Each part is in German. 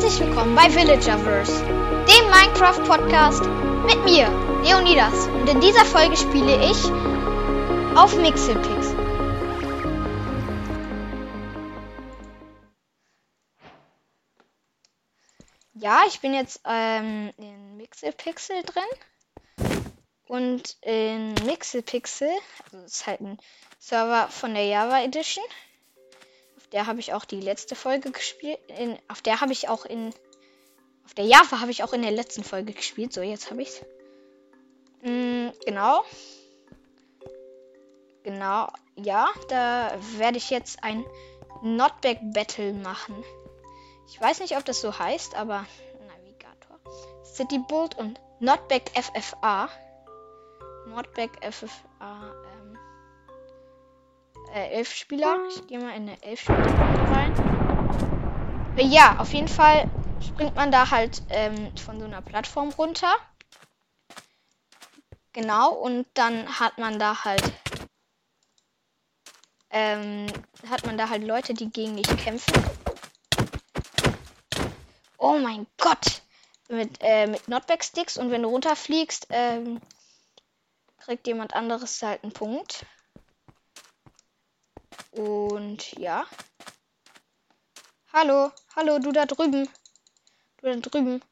herzlich willkommen bei Villagerverse, dem Minecraft-Podcast mit mir, Leonidas. Und in dieser Folge spiele ich auf Mixelpix. Ja, ich bin jetzt ähm, in Mixelpixel drin. Und in Mixelpixel, also das ist halt ein Server von der Java Edition der habe ich auch die letzte Folge gespielt. In, auf der habe ich auch in. Auf der Java habe ich auch in der letzten Folge gespielt. So, jetzt habe ich es. Mm, genau. Genau. Ja, da werde ich jetzt ein Notback Battle machen. Ich weiß nicht, ob das so heißt, aber Navigator. City Bolt und Notback FFA. Notback FFA äh, elf Spieler. Ich gehe mal in eine elf Spieler rein. Äh, ja, auf jeden Fall springt man da halt ähm, von so einer Plattform runter. Genau, und dann hat man da halt ähm, hat man da halt Leute, die gegen dich kämpfen. Oh mein Gott! Mit, äh, mit Notback-Sticks und wenn du runterfliegst, ähm, kriegt jemand anderes halt einen Punkt. Und ja. Hallo, hallo, du da drüben. Du da drüben.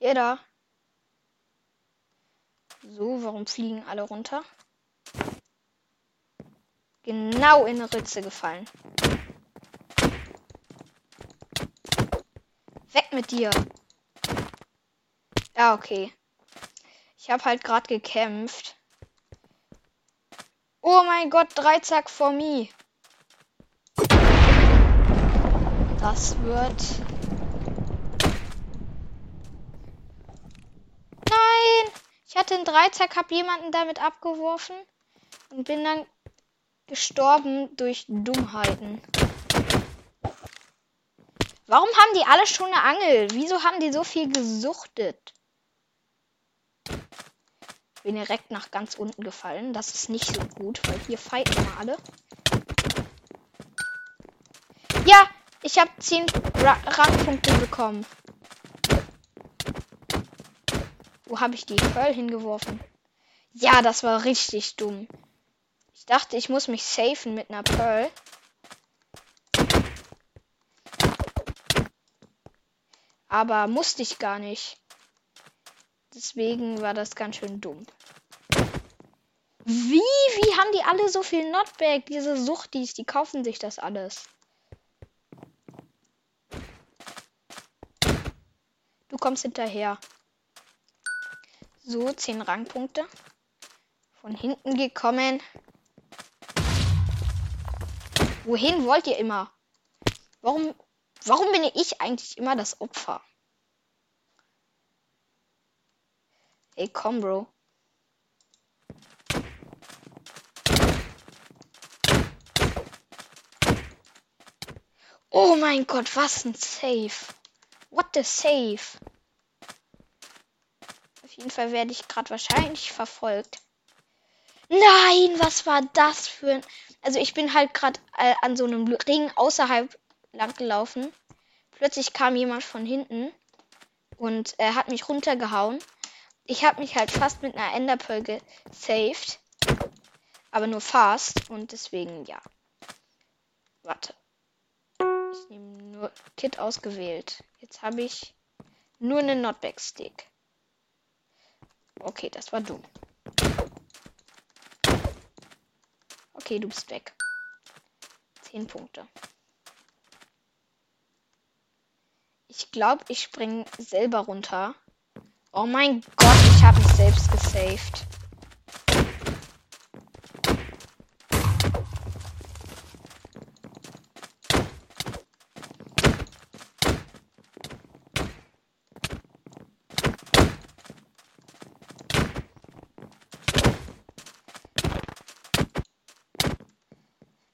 Ihr da. So, warum fliegen alle runter? Genau in eine Ritze gefallen. Weg mit dir. Ja, okay. Ich habe halt gerade gekämpft. Oh mein Gott, drei Zack for me. Das wird. Nein! Ich hatte einen Dreizack, hab jemanden damit abgeworfen und bin dann gestorben durch Dummheiten. Warum haben die alle schon eine Angel? Wieso haben die so viel gesuchtet? Bin direkt nach ganz unten gefallen. Das ist nicht so gut, weil hier fighten wir alle. Ja, ich habe 10 Ra Rangpunkte bekommen. Wo habe ich die Pearl hingeworfen? Ja, das war richtig dumm. Ich dachte, ich muss mich safen mit einer Pearl. Aber musste ich gar nicht. Deswegen war das ganz schön dumm. Wie? Wie haben die alle so viel Notback? Diese Suchtis, die kaufen sich das alles. Du kommst hinterher. So, 10 Rangpunkte. Von hinten gekommen. Wohin wollt ihr immer? Warum, warum bin ich eigentlich immer das Opfer? Ey, komm, Bro. Oh mein Gott, was ein Save. What the Save? Auf jeden Fall werde ich gerade wahrscheinlich verfolgt. Nein, was war das für ein... Also ich bin halt gerade äh, an so einem Ring außerhalb lang gelaufen. Plötzlich kam jemand von hinten und er hat mich runtergehauen. Ich habe mich halt fast mit einer Enderpearl gesaved. Aber nur fast und deswegen ja. Warte. Ich nehme nur Kit ausgewählt. Jetzt habe ich nur einen Notback Stick. Okay, das war dumm. Okay, du bist weg. Zehn Punkte. Ich glaube, ich springe selber runter. Oh mein Gott, ich habe mich selbst gesaved.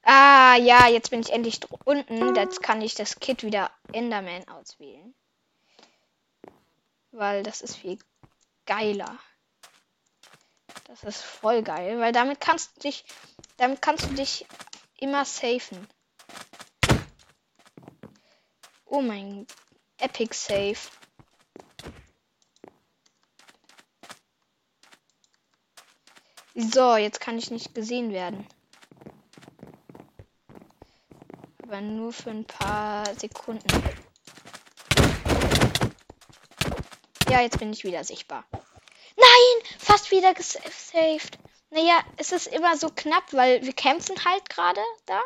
Ah, ja, jetzt bin ich endlich unten. Jetzt kann ich das Kit wieder Enderman auswählen. Weil das ist viel geiler. Das ist voll geil, weil damit kannst du dich, damit kannst du dich immer safen. Oh mein Epic Save. So, jetzt kann ich nicht gesehen werden. Aber nur für ein paar Sekunden. Ja, jetzt bin ich wieder sichtbar. Nein, fast wieder gesaved. Naja, es ist immer so knapp, weil wir kämpfen halt gerade da.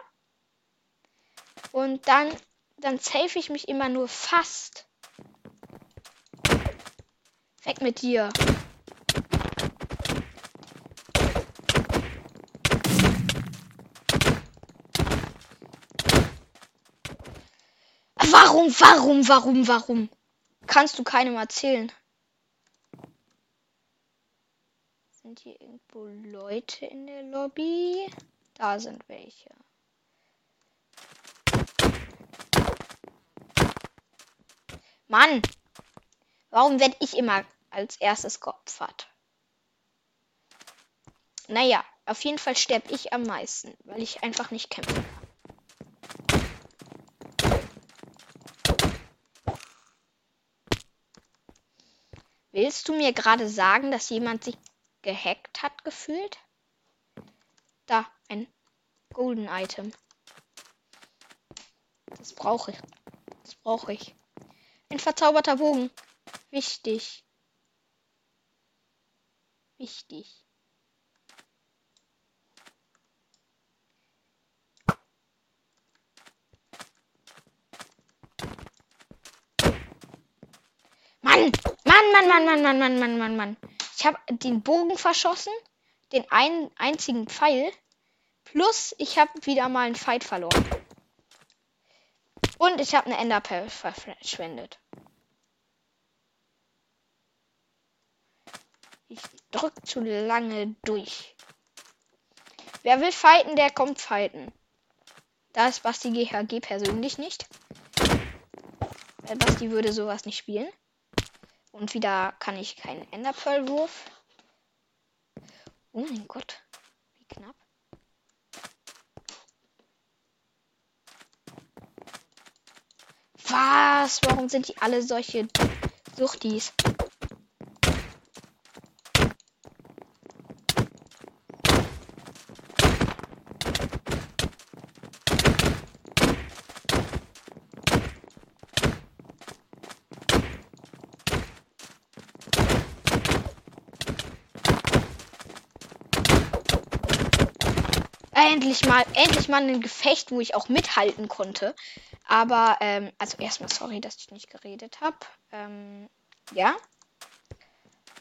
Und dann, dann save ich mich immer nur fast. Weg mit dir. Warum, warum, warum, warum? Kannst du keinem erzählen? Sind hier irgendwo Leute in der Lobby? Da sind welche. Mann! Warum werde ich immer als erstes geopfert? Naja, auf jeden Fall sterbe ich am meisten, weil ich einfach nicht kämpfen kann. Willst du mir gerade sagen, dass jemand sich gehackt hat gefühlt? Da, ein Golden Item. Das brauche ich. Das brauche ich. Ein verzauberter Bogen. Wichtig. Wichtig. Mann! Mann, Mann, Mann, Mann, Mann, Mann, Mann, Mann, Mann. Ich habe den Bogen verschossen, den einen einzigen Pfeil. Plus, ich habe wieder mal einen Fight verloren. Und ich habe eine Enderpearl verschwendet. Ich drück zu lange durch. Wer will fighten, der kommt fighten. Da ist Basti GHG persönlich nicht. Weil Basti würde sowas nicht spielen. Und wieder kann ich keinen Enderpearl-Wurf. Oh mein Gott. Wie knapp. Was? Warum sind die alle solche Suchtis? Endlich mal, endlich mal ein Gefecht, wo ich auch mithalten konnte. Aber, ähm, also erstmal sorry, dass ich nicht geredet habe. Ähm, ja.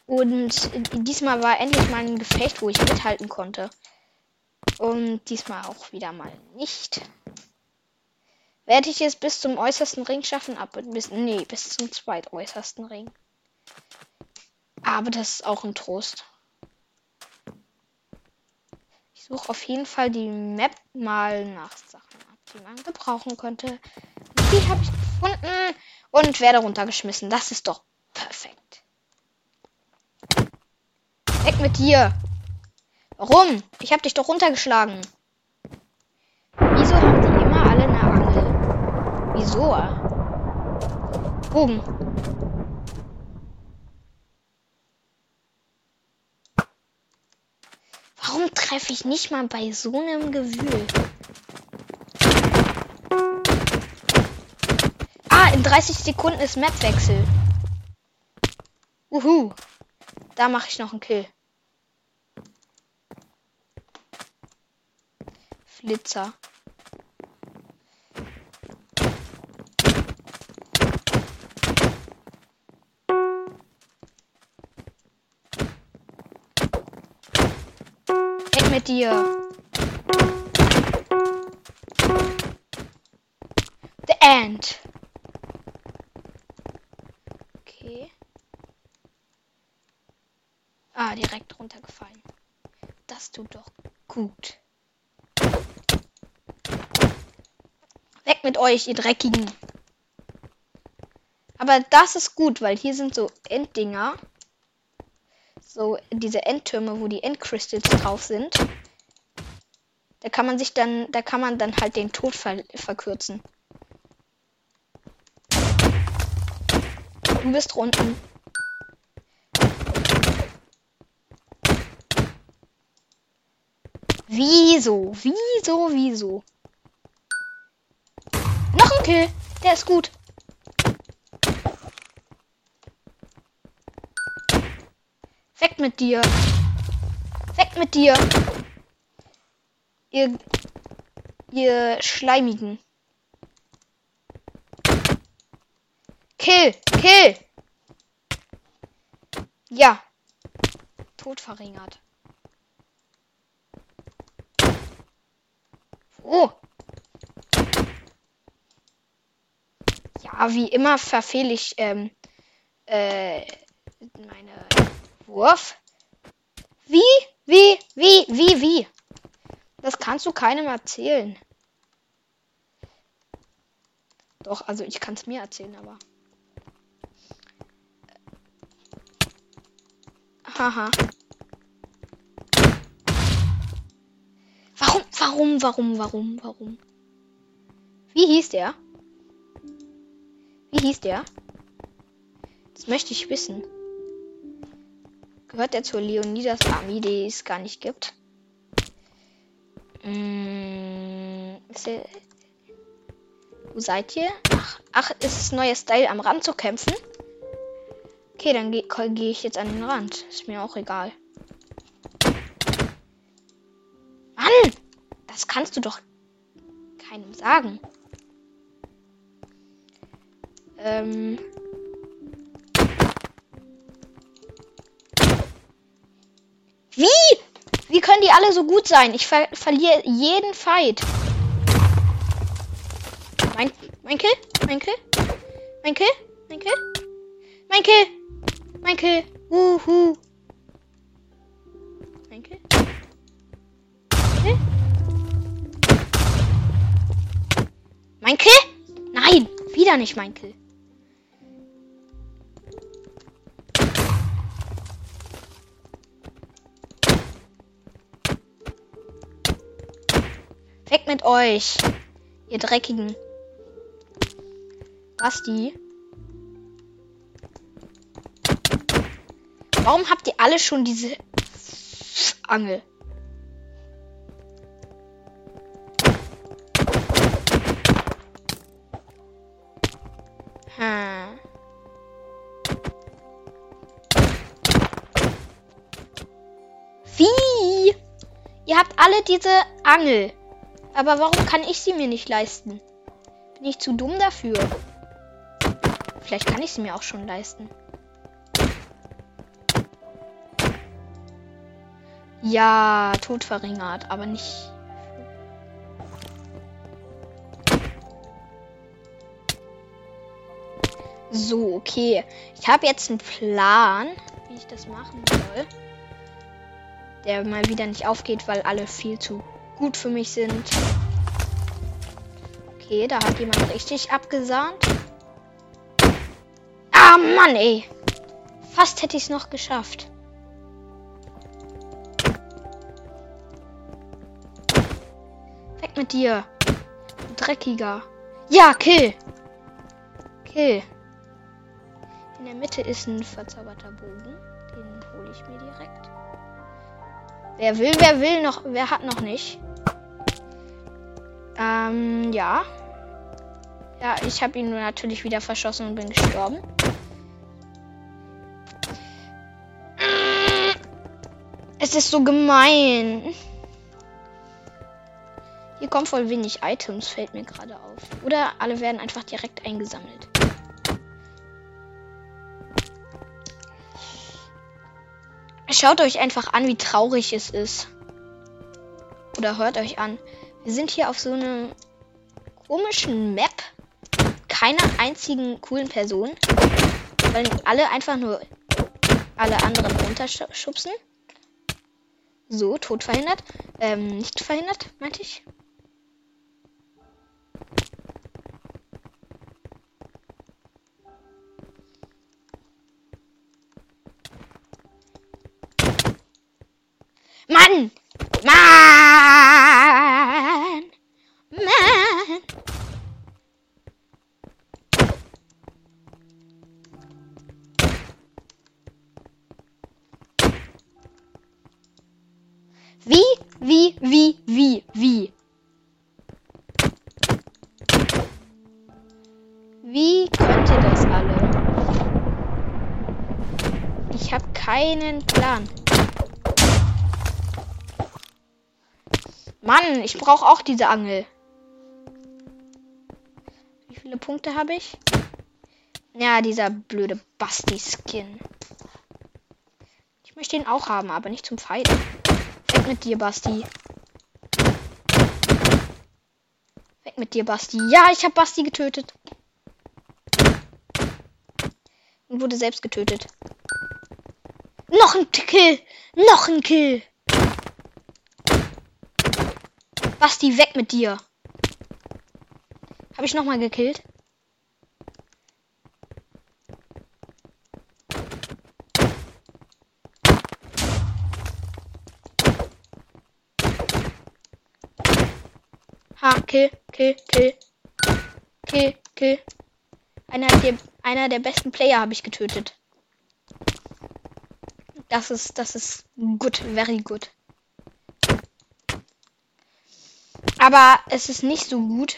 Und diesmal war endlich mal ein Gefecht, wo ich mithalten konnte. Und diesmal auch wieder mal nicht. Werde ich es bis zum äußersten Ring schaffen? Ab bis, nee, bis zum zweitäußersten Ring. Aber das ist auch ein Trost suche auf jeden Fall die Map mal nach Sachen ab, die man gebrauchen könnte. Die habe ich gefunden und werde runtergeschmissen. Das ist doch perfekt. Weg mit dir. Warum? Ich habe dich doch runtergeschlagen. Wieso haben die immer alle eine Angel? Wieso? Bogen. Warum treffe ich nicht mal bei so einem Gewühl? Ah, in 30 Sekunden ist Mapwechsel. Uhu. Da mache ich noch einen Kill. Flitzer. Dir. The End. Okay. Ah, direkt runtergefallen. Das tut doch gut. Weg mit euch, ihr Dreckigen. Aber das ist gut, weil hier sind so Enddinger so diese Endtürme, wo die Endcrystals drauf sind. Da kann man sich dann, da kann man dann halt den Tod ver verkürzen. Du bist unten. Wieso? Wieso? Wieso? Noch ein Kill. Der ist gut. Weg mit dir. Weg mit dir. Ihr, ihr Schleimigen. Kill. Kill. Ja. Tod verringert. Oh. Ja, wie immer verfehle ich ähm, äh, meine Wurf. Wie? Wie? Wie? Wie? Wie? Das kannst du keinem erzählen. Doch, also ich kann es mir erzählen, aber. Haha. Warum, warum, warum, warum, warum? Wie hieß der? Wie hieß der? Das möchte ich wissen. Gehört er zur Leonidas Army, die es gar nicht gibt? Er, wo seid ihr? Ach, ach, ist es neuer Style am Rand zu kämpfen? Okay, dann gehe geh ich jetzt an den Rand. Ist mir auch egal. Mann! Das kannst du doch keinem sagen. Ähm. Wie? Wie können die alle so gut sein? Ich ver verliere jeden Fight. Mein, mein Kill? Mein Kill? Mein Kill? Mein Kill? Mein Kill? Mein Kill? Wuhu. Mein Kill? Kill? Mein Kill? Nein, wieder nicht mein Kill. Weg mit euch, ihr Dreckigen. Basti. Warum habt ihr alle schon diese Angel? Hm. Wie? Ihr habt alle diese Angel. Aber warum kann ich sie mir nicht leisten? Bin ich zu dumm dafür? Vielleicht kann ich sie mir auch schon leisten. Ja, Tod verringert, aber nicht. So, okay. Ich habe jetzt einen Plan, wie ich das machen soll. Der mal wieder nicht aufgeht, weil alle viel zu gut für mich sind. Okay, da hat jemand richtig abgesahnt. Ah, Mann, ey. Fast hätte ich es noch geschafft. Weg mit dir. Dreckiger. Ja, Kill. Kill. In der Mitte ist ein verzauberter Bogen. Den hole ich mir direkt. Wer will, wer will noch, wer hat noch nicht? Ähm, ja. Ja, ich habe ihn natürlich wieder verschossen und bin gestorben. Es ist so gemein. Hier kommt voll wenig Items, fällt mir gerade auf. Oder alle werden einfach direkt eingesammelt. Schaut euch einfach an, wie traurig es ist. Oder hört euch an. Wir sind hier auf so einer komischen Map. Keiner einzigen coolen Person. Weil alle einfach nur alle anderen runterschubsen. So, Tod verhindert. Ähm, nicht verhindert, meinte ich. Mann! Mann! Wie? Wie? Wie? könnte das alle? Ich habe keinen Plan. Mann, ich brauche auch diese Angel. Wie viele Punkte habe ich? Ja, dieser blöde Basti-Skin. Ich möchte ihn auch haben, aber nicht zum Fighten. Weg mit dir, Basti. Mit dir, Basti. Ja, ich habe Basti getötet. Und wurde selbst getötet. Noch ein Kill. Noch ein Kill. Basti, weg mit dir. Habe ich noch mal gekillt? Ha, kill, kill, kill. Kill, kill. Einer der, einer der besten Player habe ich getötet. Das ist, das ist gut, very good. Aber es ist nicht so gut,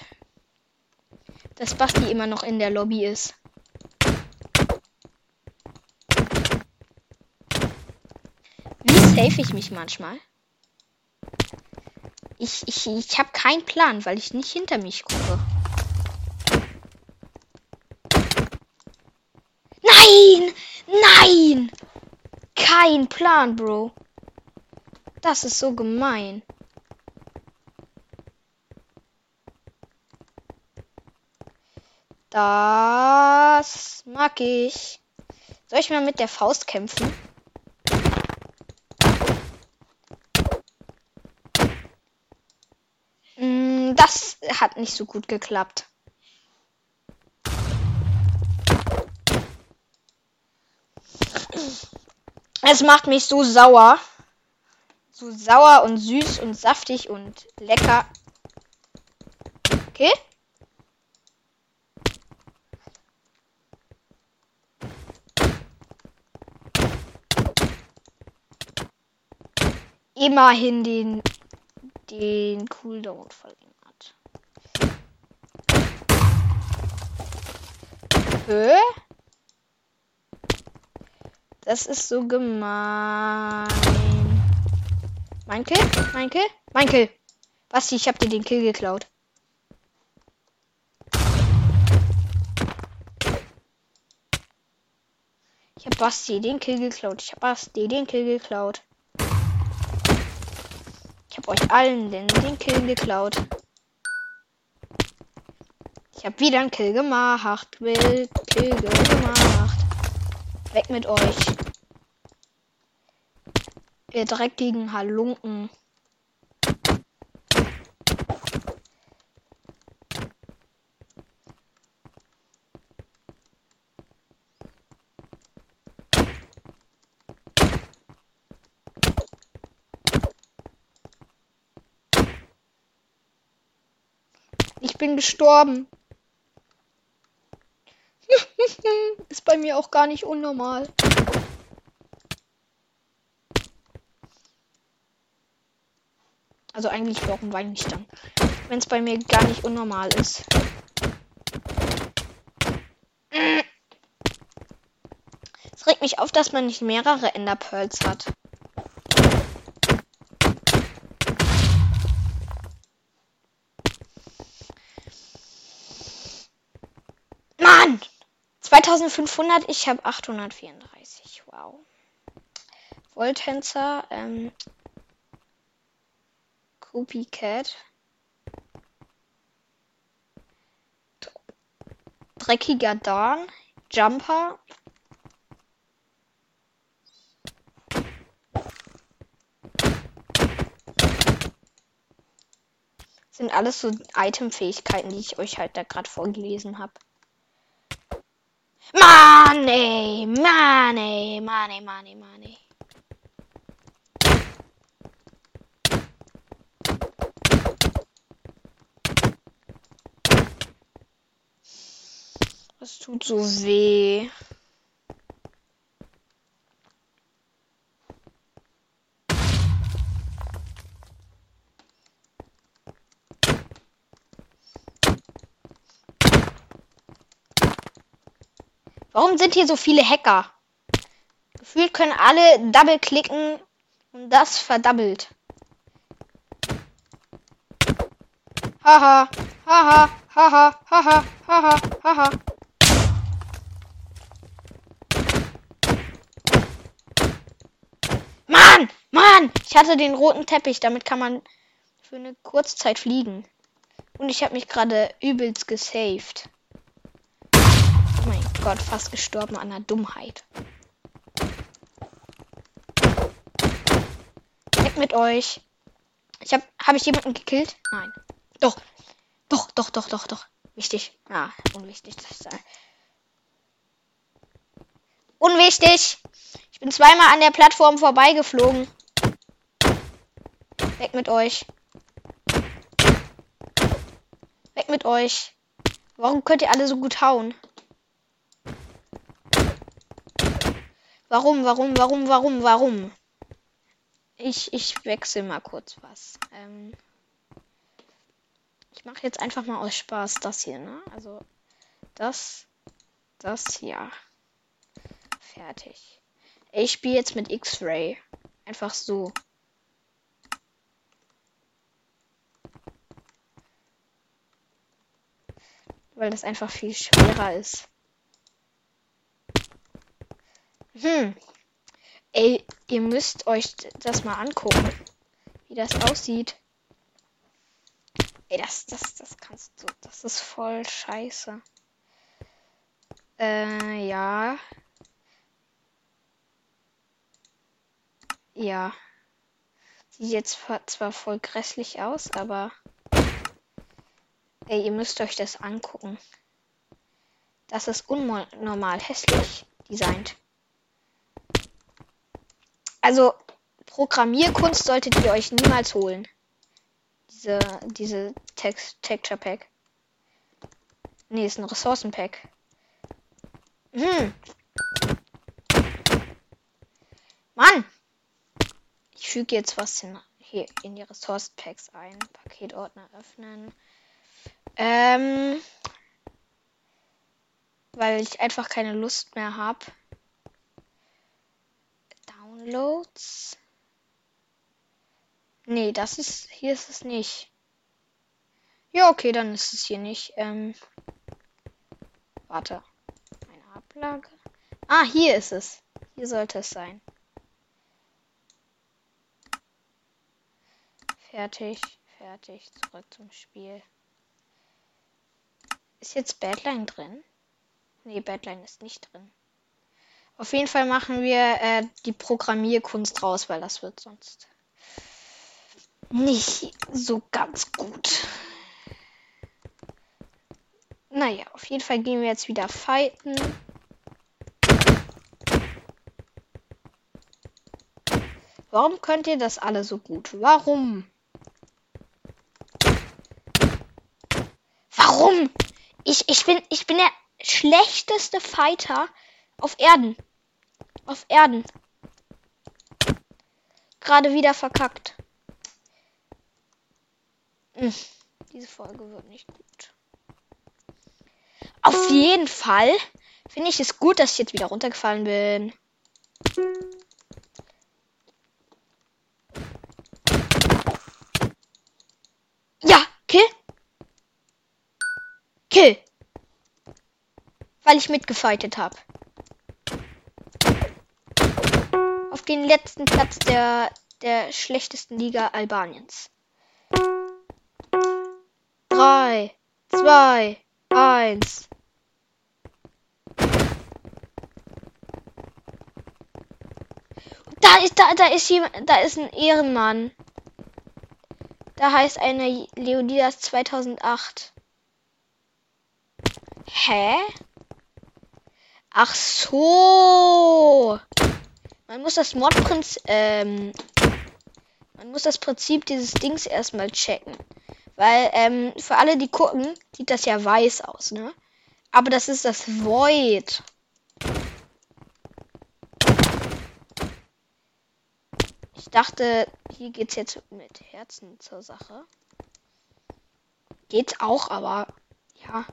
dass Basti immer noch in der Lobby ist. Wie safe ich mich manchmal? Ich, ich, ich habe keinen Plan, weil ich nicht hinter mich gucke. Nein! Nein! Kein Plan, Bro. Das ist so gemein. Das mag ich. Soll ich mal mit der Faust kämpfen? Mm, das hat nicht so gut geklappt. Es macht mich so sauer. So sauer und süß und saftig und lecker. Okay? immerhin den, den Cooldown verlängert. Hä? Das ist so gemein. Mein Kill? Mein Kill? Mein Kill. Basti, ich hab dir den Kill geklaut. Ich hab Basti den Kill geklaut. Ich hab Basti den Kill geklaut. Ich habe euch allen den, den Kill geklaut. Ich habe wieder einen Kill gemacht. Will Gemacht. Weg mit euch. Ihr dreckigen Halunken. Ich bin gestorben. Ist bei mir auch gar nicht unnormal. Also eigentlich warum weine ich dann? Wenn es bei mir gar nicht unnormal ist. Es regt mich auf, dass man nicht mehrere Ender Pearls hat. Mann! 2500, ich habe 834. Wow. Wolltänzer, ähm, Copycat. Dreckiger Dawn, Jumper. Sind alles so Itemfähigkeiten, die ich euch halt da gerade vorgelesen habe. Money, money, money, money, money. Das tut so weh. Warum sind hier so viele Hacker? Gefühlt können alle double klicken und das verdoppelt. Haha, haha, haha, haha, haha, haha. Mann, Mann, ich hatte den roten Teppich, damit kann man für eine Kurzzeit fliegen. Und ich habe mich gerade übelst gesaved. Gott, fast gestorben an der Dummheit. Weg mit euch. Ich habe habe ich jemanden gekillt? Nein. Doch. Doch, doch, doch, doch, doch. Wichtig. Ah, unwichtig. Unwichtig. Ich bin zweimal an der Plattform vorbeigeflogen. Weg mit euch. Weg mit euch. Warum könnt ihr alle so gut hauen? Warum, warum, warum, warum, warum? Ich, ich wechsle mal kurz was. Ähm ich mache jetzt einfach mal aus Spaß das hier, ne? Also das, das hier. Fertig. Ich spiele jetzt mit X-Ray. Einfach so. Weil das einfach viel schwerer ist. Hm. Ey, ihr müsst euch das mal angucken, wie das aussieht. Ey, das, das, das kannst du. Das ist voll scheiße. Äh, ja. Ja. Sieht jetzt zwar voll grässlich aus, aber. Ey, ihr müsst euch das angucken. Das ist unnormal hässlich designt. Also, Programmierkunst solltet ihr euch niemals holen diese, diese Text Texture Pack. Nee, ist ein Ressourcenpack. Hm. Mann! Ich füge jetzt was hin, hier in die Ressourcenpacks ein. Paketordner öffnen. Ähm. Weil ich einfach keine Lust mehr habe. Downloads. Nee, das ist. Hier ist es nicht. Ja, okay, dann ist es hier nicht. Ähm. Warte. Eine Ablage. Ah, hier ist es. Hier sollte es sein. Fertig, fertig. Zurück zum Spiel. Ist jetzt Badline drin? Nee, Badline ist nicht drin. Auf jeden Fall machen wir äh, die Programmierkunst raus, weil das wird sonst nicht so ganz gut. Naja, auf jeden Fall gehen wir jetzt wieder fighten. Warum könnt ihr das alle so gut? Warum? Warum? Ich, ich, bin, ich bin der schlechteste Fighter auf Erden. Auf Erden. Gerade wieder verkackt. Hm, diese Folge wird nicht gut. Auf jeden Fall finde ich es gut, dass ich jetzt wieder runtergefallen bin. Ja, Kill. Kill. Weil ich mitgefightet habe. Auf den letzten Platz der, der schlechtesten Liga Albaniens. 3, 2, 1. Da ist, da, da ist jemand, da ist ein Ehrenmann. Da heißt eine Leonidas 2008. Hä? Ach so. Man muss das Modprinzip, ähm, man muss das Prinzip dieses Dings erstmal checken. Weil, ähm, für alle, die gucken, sieht das ja weiß aus, ne? Aber das ist das Void. Ich dachte, hier geht's jetzt mit Herzen zur Sache. Geht's auch, aber ja.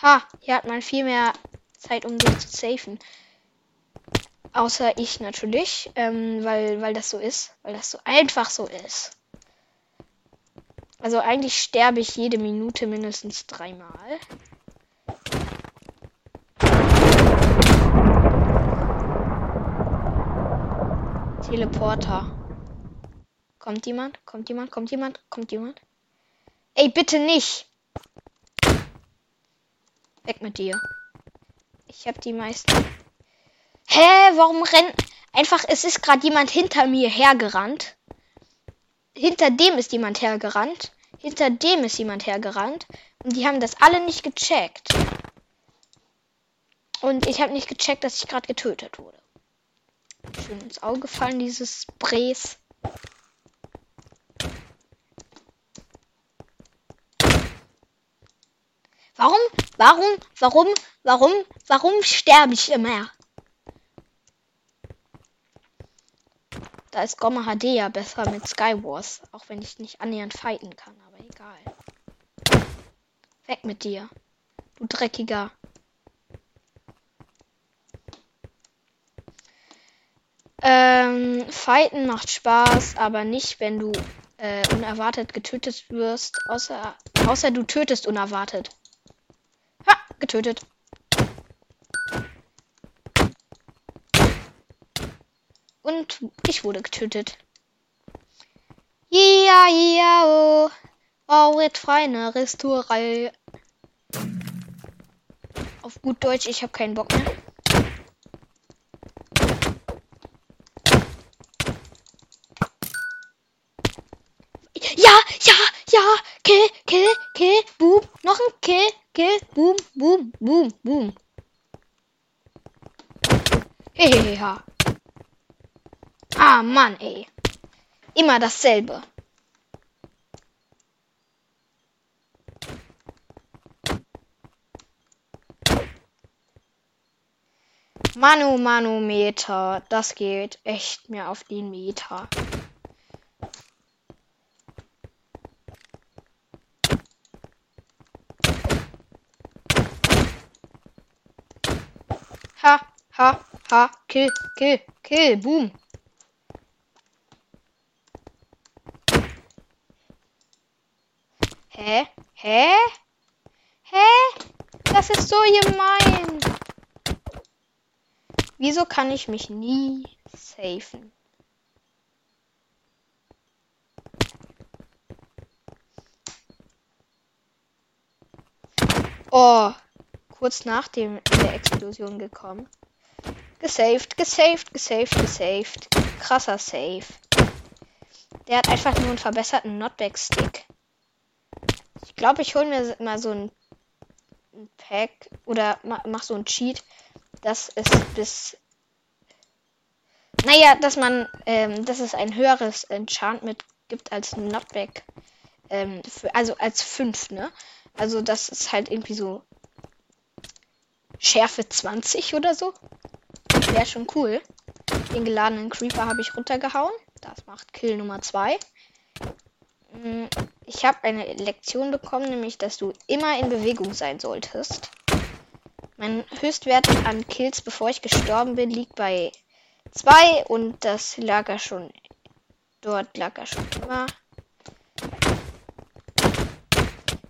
Ha, hier hat man viel mehr Zeit, um den zu safen. Außer ich natürlich, ähm, weil, weil das so ist. Weil das so einfach so ist. Also eigentlich sterbe ich jede Minute mindestens dreimal. Teleporter. Kommt jemand? Kommt jemand? Kommt jemand? Kommt jemand? Ey, bitte nicht! Weg mit dir. Ich habe die meisten. Hä? Warum rennt. Einfach, es ist gerade jemand hinter mir hergerannt. Hinter dem ist jemand hergerannt. Hinter dem ist jemand hergerannt. Und die haben das alle nicht gecheckt. Und ich habe nicht gecheckt, dass ich gerade getötet wurde. Schön ins Auge fallen, dieses Sprays. Warum, warum, warum, warum, warum sterbe ich immer? Da ist Gomma HD ja besser mit Skywars, auch wenn ich nicht annähernd fighten kann, aber egal. Weg mit dir, du dreckiger. Ähm, Fighten macht Spaß, aber nicht, wenn du äh, unerwartet getötet wirst. Außer, außer du tötest unerwartet. Getötet. Und ich wurde getötet. Ja, ja, oh. Oh, jetzt feine Restaurei. Auf gut Deutsch, ich habe keinen Bock mehr. Kill, kill, kill, boom. Noch ein kill, boom, boom, boom, boom. Hehehe. Ah, Mann, ey. Immer dasselbe. Manu Manometer, das geht echt mir auf den Meter. Ha, ha, ha, kill, kill, kill, boom. Hä? Hä? Hä? Das ist so gemein. Wieso kann ich mich nie safen? Oh kurz nach dem der Explosion gekommen. Gesaved, gesaved, gesaved, gesaved. Krasser Save. Der hat einfach nur einen verbesserten Notback-Stick. Ich glaube, ich hole mir mal so ein, Pack oder mach so ein Cheat, dass es bis. Naja, dass man, ähm, dass es ein höheres Enchantment gibt als Notback. Ähm, für, also als 5, ne? Also das ist halt irgendwie so Schärfe 20 oder so. Wäre schon cool. Den geladenen Creeper habe ich runtergehauen. Das macht Kill Nummer 2. Mm, ich habe eine Lektion bekommen, nämlich, dass du immer in Bewegung sein solltest. Mein Höchstwert an Kills, bevor ich gestorben bin, liegt bei 2 und das lag er schon. Dort lag er schon immer.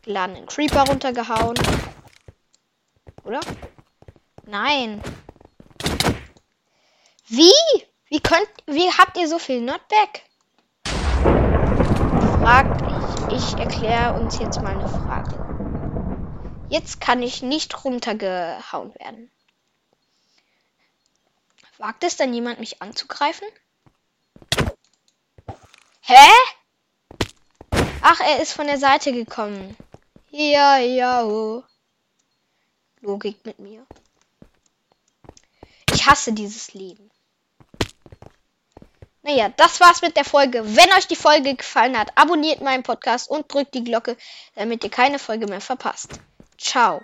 Geladenen Creeper runtergehauen. Oder? Nein. Wie? Wie könnt, wie habt ihr so viel Notback? Fragt ich. Ich erkläre uns jetzt mal eine Frage. Jetzt kann ich nicht runtergehauen werden. Wagt es dann jemand, mich anzugreifen? Hä? Ach, er ist von der Seite gekommen. Ja, ja. Logik mit mir. Ich hasse dieses Leben. Naja, das war's mit der Folge. Wenn euch die Folge gefallen hat, abonniert meinen Podcast und drückt die Glocke, damit ihr keine Folge mehr verpasst. Ciao.